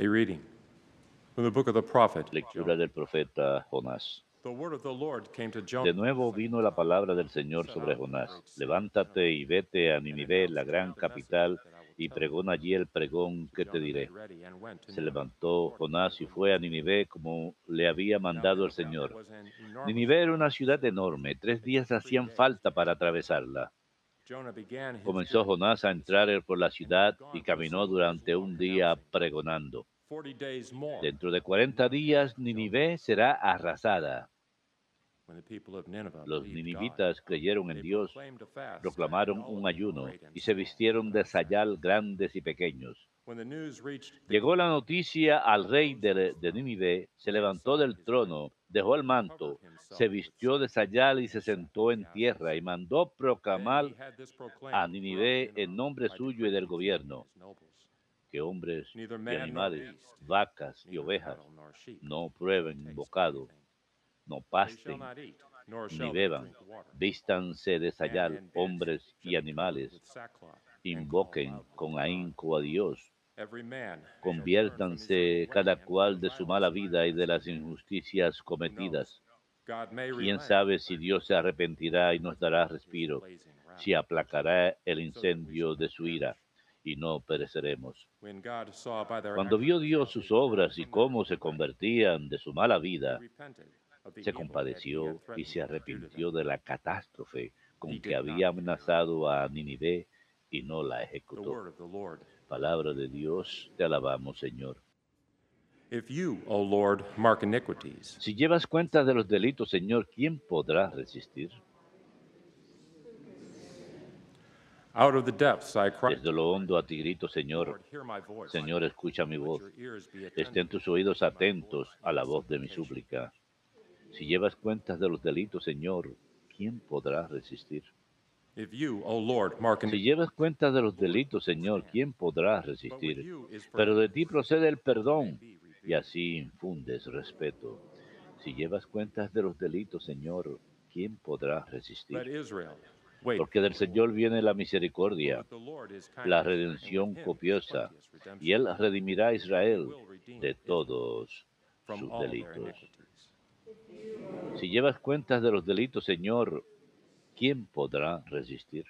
A reading from the book of the prophet. Lectura del profeta Jonás. De nuevo vino la palabra del Señor sobre Jonás. Levántate y vete a Nínive, la gran capital, y pregona allí el pregón que te diré. Se levantó Jonás y fue a Nínive como le había mandado el Señor. Nínive era una ciudad enorme, tres días hacían falta para atravesarla. Comenzó Jonás a entrar por la ciudad y caminó durante un día pregonando. 40. Dentro de cuarenta días Nínive será arrasada. When the people of Nineveh Los ninivitas creyeron en Dios, proclamaron un ayuno y se vistieron de sayal grandes y pequeños. Llegó la noticia al rey de, de Nínive, se levantó del trono, dejó el manto, se vistió de sayal y se sentó en tierra y mandó proclamar a Nineveh en nombre suyo y del gobierno que hombres y animales, vacas y ovejas no prueben bocado, no pasten, ni beban, vístanse de sayal, hombres y animales, invoquen con ahínco a Dios, Conviértanse cada cual de su mala vida y de las injusticias cometidas. ¿Quién sabe si Dios se arrepentirá y nos dará respiro, si aplacará el incendio de su ira y no pereceremos? Cuando vio Dios sus obras y cómo se convertían de su mala vida, se compadeció y se arrepintió de la catástrofe con que había amenazado a Nínive y no la ejecutó. Palabra de Dios, te alabamos, Señor. If you, O Lord, mark iniquities, Si llevas cuenta de los delitos, Señor, ¿quién podrá resistir? out of the depths I cry. Desde lo hondo a ti grito, Señor. Señor, escucha mi voz. Estén tus oídos atentos a la voz de mi súplica. Si llevas cuentas de los delitos, Señor, ¿quién podrá resistir? Si llevas cuentas de los delitos, Señor, ¿quién podrá resistir? Pero de ti procede el perdón y así infundes respeto. Si llevas cuentas de los delitos, Señor, ¿quién podrá resistir? Porque del. Señor viene la misericordia, la redención copiosa, y Él redimirá a Israel de todos sus delitos. Si llevas cuentas de los delitos, Señor, ¿quién podrá resistir?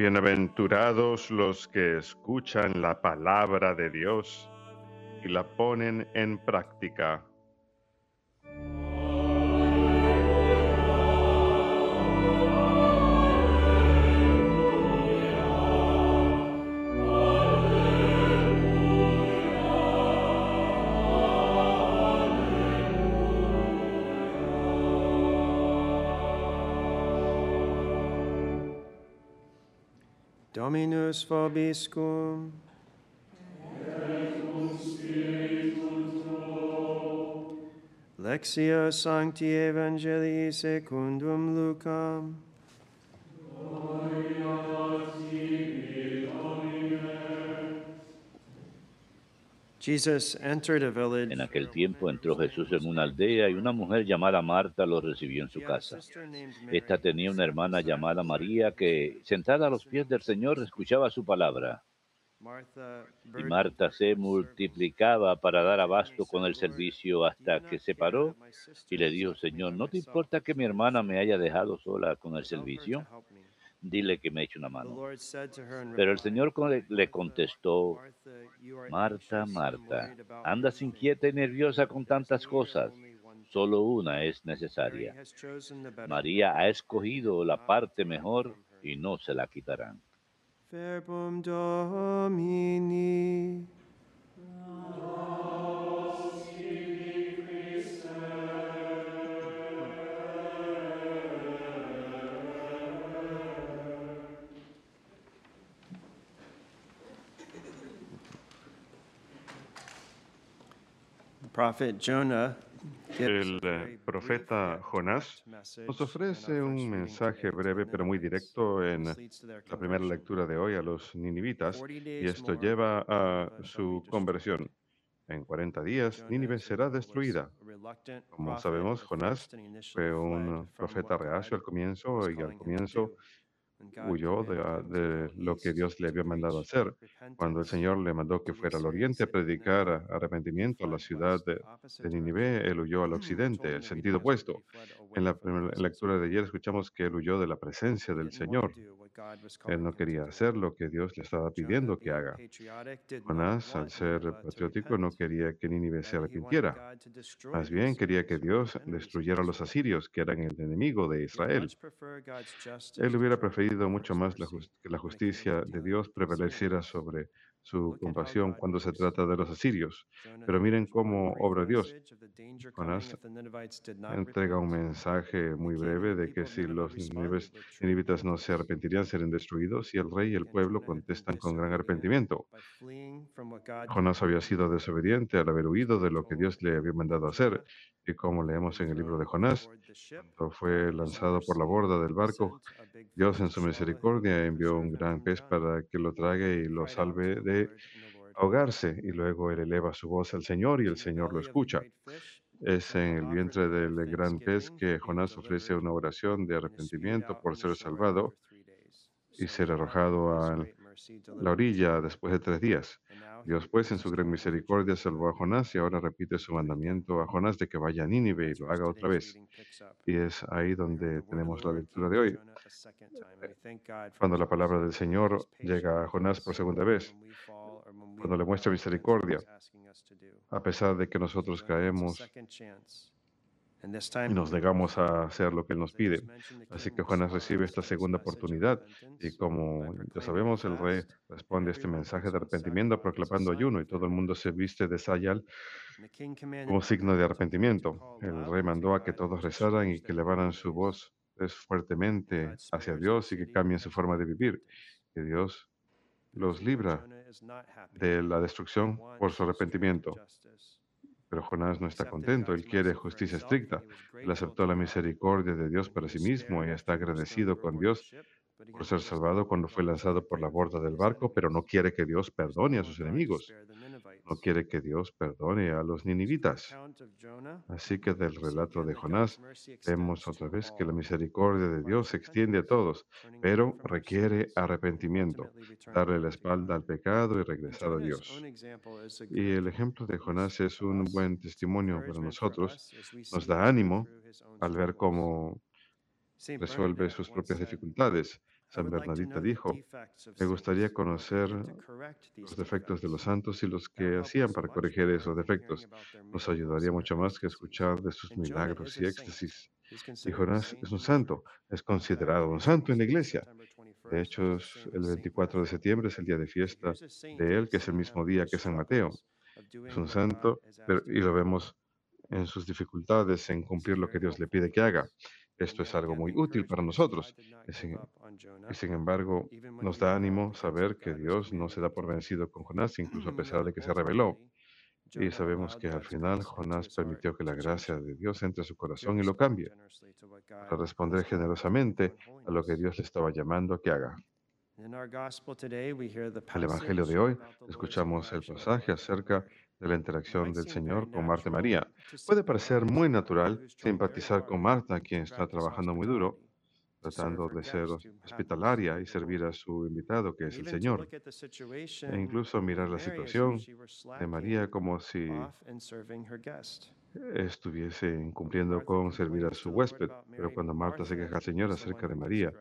Bienaventurados los que escuchan la palabra de Dios y la ponen en práctica. Dominus vobiscum. Lexia Sancti Evangelii secundum Lucam. En aquel tiempo entró Jesús en una aldea y una mujer llamada Marta lo recibió en su casa. Esta tenía una hermana llamada María que, sentada a los pies del Señor, escuchaba su palabra. Y Marta se multiplicaba para dar abasto con el said, "Lord, servicio hasta que se paró y le dijo, Señor, ¿no te importa que mi hermana me haya dejado sola con el servicio? dile que me eche una mano. Pero el Señor le contestó, Marta, Marta, andas inquieta y nerviosa con tantas cosas. Solo una es necesaria. María ha escogido la parte mejor y no se la quitarán. El eh, profeta Jonás nos ofrece un mensaje breve pero muy directo en la primera lectura de hoy a los ninivitas y esto lleva a su conversión. En 40 días, Nínive será destruida. Como sabemos, Jonás fue un profeta reacio al comienzo y al comienzo huyó de, ah, lo que Dios le había mandado hacer. Cuando el Señor le mandó que fuera al oriente a predicar arrepentimiento a la ciudad de, de Ninive, él huyó al occidente, el sentido opuesto. En la primera lectura de ayer escuchamos que él huyó de la presencia del Señor. Él no quería hacer lo que Dios le estaba pidiendo que haga. Jonás, al ser patriótico, no quería que Nínive se arrepintiera. Más bien quería que Dios destruyera a los asirios, que eran el enemigo de Israel. Él hubiera preferido mucho más que la justicia de Dios prevaleciera sobre su compasión cuando se trata de los asirios. Pero miren cómo obra Dios. Jonás entrega un mensaje muy breve de que si los ninivitas no se arrepentirían, serían destruidos, y el rey y el pueblo contestan con gran arrepentimiento. Jonás había sido desobediente al haber huido de lo que Dios le había mandado hacer, y como leemos en el libro de Jonás, cuando fue lanzado por la borda del barco, Dios en su misericordia envió un gran pez para que lo trague y lo salve de ahogarse y luego él eleva su voz al Señor y el Señor lo escucha. Es en el vientre del gran pez que Jonás ofrece una oración de arrepentimiento por ser salvado y ser arrojado a la orilla después de tres días. Dios. Pues en su gran misericordia salvó a Jonás y ahora repite su mandamiento a Jonás de que vaya a Nínive y lo haga otra vez. Y es ahí donde tenemos la lectura de hoy. Eh, cuando la palabra del Señor llega a Jonás por segunda vez, cuando le muestra misericordia, a pesar de que nosotros caemos, y nos negamos a hacer lo que Él nos pide. Así que Juanas recibe esta segunda oportunidad y como ya sabemos, el rey responde a este mensaje de arrepentimiento proclamando ayuno y todo el mundo se viste de sayal como signo de arrepentimiento. El rey mandó a que todos rezaran y que elevaran su voz pues fuertemente hacia Dios y que cambien su forma de vivir. Que Dios los libra de la destrucción por su arrepentimiento. Pero Jonás no está contento, él quiere justicia estricta. Él aceptó la misericordia de Dios para sí mismo y está agradecido con Dios por ser salvado cuando fue lanzado por la borda del barco, pero no quiere que Dios perdone a sus enemigos no quiere que Dios perdone a los ninivitas. Así que del relato de Jonás vemos otra vez que la misericordia de Dios se extiende a todos, pero requiere arrepentimiento, darle la espalda al pecado y regresar a Dios. Y el ejemplo de Jonás es un buen testimonio para nosotros, nos da ánimo al ver cómo resuelve sus propias dificultades. San Bernadita dijo, me gustaría conocer los defectos de los santos y los que hacían para corregir esos defectos. Nos ayudaría mucho más que escuchar de sus milagros y éxtasis. Y Jonás es un santo, es considerado un santo en la iglesia. De hecho, el 24 de septiembre es el día de fiesta de él, que es el mismo día que San Mateo. Es un santo y lo vemos en sus dificultades en cumplir lo que Dios le pide que haga. Esto es algo muy útil para nosotros. Y sin, embargo, nos da ánimo saber que Dios no se da por vencido con Jonás, incluso a pesar de que se rebeló. Y sabemos que al final Jonás permitió que la gracia de Dios entre su corazón y lo cambie, para responder generosamente a lo que Dios le estaba llamando a que haga. En el Evangelio de hoy escuchamos el pasaje acerca de la interacción del Señor con Marta y María. Puede parecer muy natural simpatizar con Marta, quien está trabajando muy duro, tratando de ser hospitalaria y servir a su invitado, que es el Señor. E incluso mirar la situación de María como si estuviese incumpliendo con servir a su huésped. Pero cuando Marta se queja al Señor acerca de María,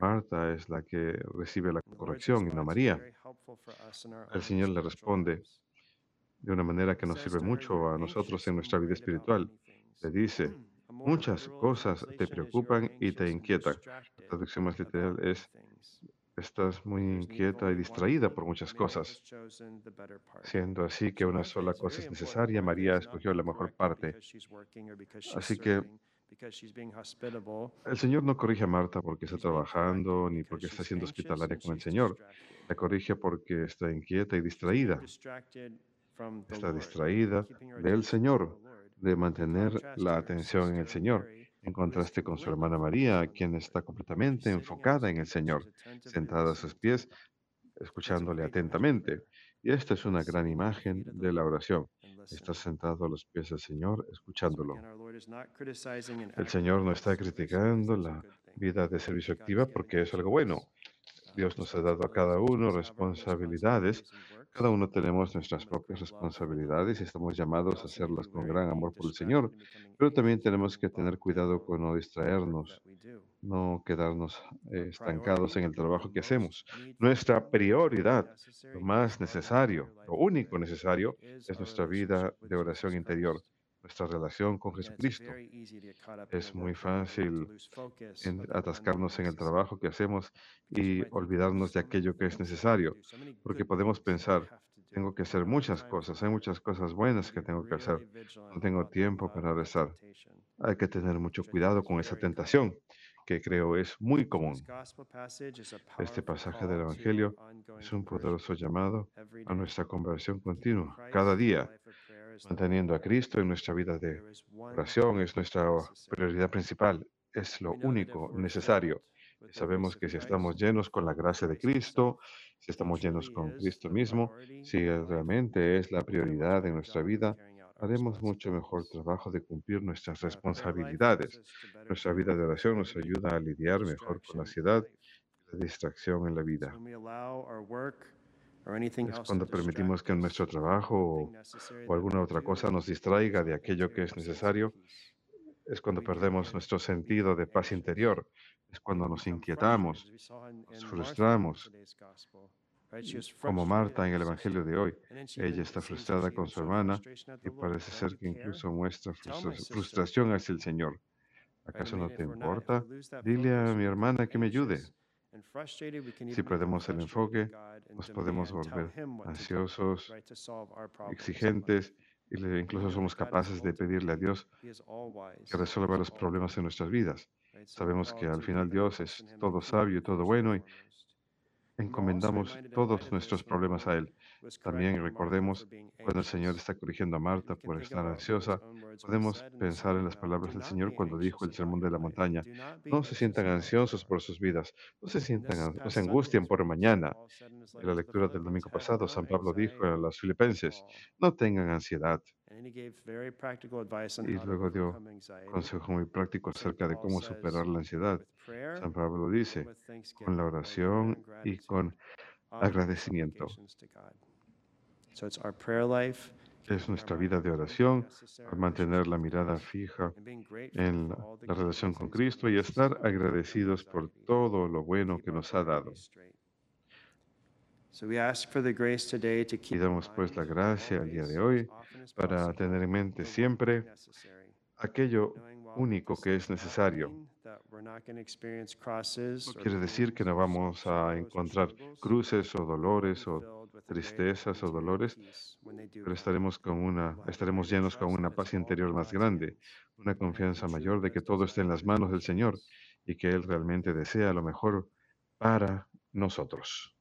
Marta es la que recibe la corrección y no María. El Señor le responde, de una manera que nos sirve mucho "You're a nosotros en nuestra vida espiritual. many things." Le dice, muchas cosas te translation is, "You're preocupan y te inquietan. La traducción más literal es, things." estás muy inquieta y distraída por muchas cosas. Siendo así que una sola cosa es necesaria, María escogió la mejor parte. Así que el Señor no corrige a Marta porque está trabajando ni porque está siendo hospitalaria con el Señor. La corrige porque está inquieta y distraída. Está distraída del Señor, de mantener la atención en el Señor en contraste con su hermana María, quien está completamente enfocada en el Señor, sentada a sus pies, escuchándole atentamente. Y esta es una gran imagen de la oración. Está sentado a los pies del Señor, escuchándolo. El Señor no está criticando la vida de servicio activa porque es algo bueno. Dios nos ha dado a cada uno responsabilidades. Cada uno tenemos nuestras propias responsabilidades y estamos llamados a hacerlas con gran amor por el Señor. Pero también tenemos que tener cuidado con no distraernos, no quedarnos eh, estancados en el trabajo que hacemos. Nuestra prioridad, lo más necesario, lo único necesario, es nuestra vida de oración interior nuestra relación con Jesucristo. Es muy fácil atascarnos en el trabajo que hacemos y olvidarnos de aquello que es necesario, porque podemos pensar, tengo que hacer muchas cosas, hay muchas cosas buenas que tengo que hacer, no tengo tiempo para rezar. Hay que tener mucho cuidado con esa tentación, que creo es muy común. Este pasaje del Evangelio es un poderoso llamado a nuestra conversión continua, cada día, manteniendo a Cristo en nuestra vida de oración, es nuestra prioridad principal, es lo único necesario. Sabemos que si estamos llenos con la gracia de Cristo, si estamos llenos con Cristo mismo, si realmente es la prioridad en nuestra vida, haremos mucho mejor trabajo de cumplir nuestras responsabilidades. Nuestra vida de oración nos ayuda a lidiar mejor con la ansiedad y la distracción en la vida. Es cuando permitimos que nuestro trabajo o, alguna otra cosa nos distraiga de aquello que es necesario, es cuando perdemos nuestro sentido de paz interior, es cuando nos inquietamos, nos frustramos, como Marta en el Evangelio de hoy. Ella está frustrada con su hermana y parece ser que incluso muestra frustra- frustración hacia el Señor. ¿Acaso no te importa? Dile a mi hermana que me ayude. Si perdemos el enfoque, nos podemos volver ansiosos, exigentes y le- incluso somos capaces de pedirle a Dios que resuelva los problemas en nuestras vidas. Sabemos que al final Dios es todo sabio y todo bueno y encomendamos todos nuestros problemas a Él. También recordemos cuando el Señor está corrigiendo a Marta por estar ansiosa, podemos pensar en las palabras del Señor cuando dijo el sermón de la montaña. No se sientan ansiosos por sus vidas, no se sientan, an- no se angustien por mañana. En la lectura del domingo pasado, San Pablo dijo a los filipenses, no tengan ansiedad. Y luego dio Consejo muy práctico acerca de cómo superar la ansiedad. San Pablo dice, con la oración y con agradecimiento. Es nuestra vida de oración, mantener la mirada fija en la, la relación con Cristo y estar agradecidos por todo lo bueno que nos ha dado. Pidamos pues la gracia el día de hoy para tener en mente siempre aquello único que es necesario. No quiere decir que no vamos a encontrar cruces o dolores o tristezas o dolores, pero estaremos, con una, estaremos llenos con una paz interior más grande, una confianza mayor de que todo está en las manos del Señor y que Él realmente desea lo mejor para nosotros.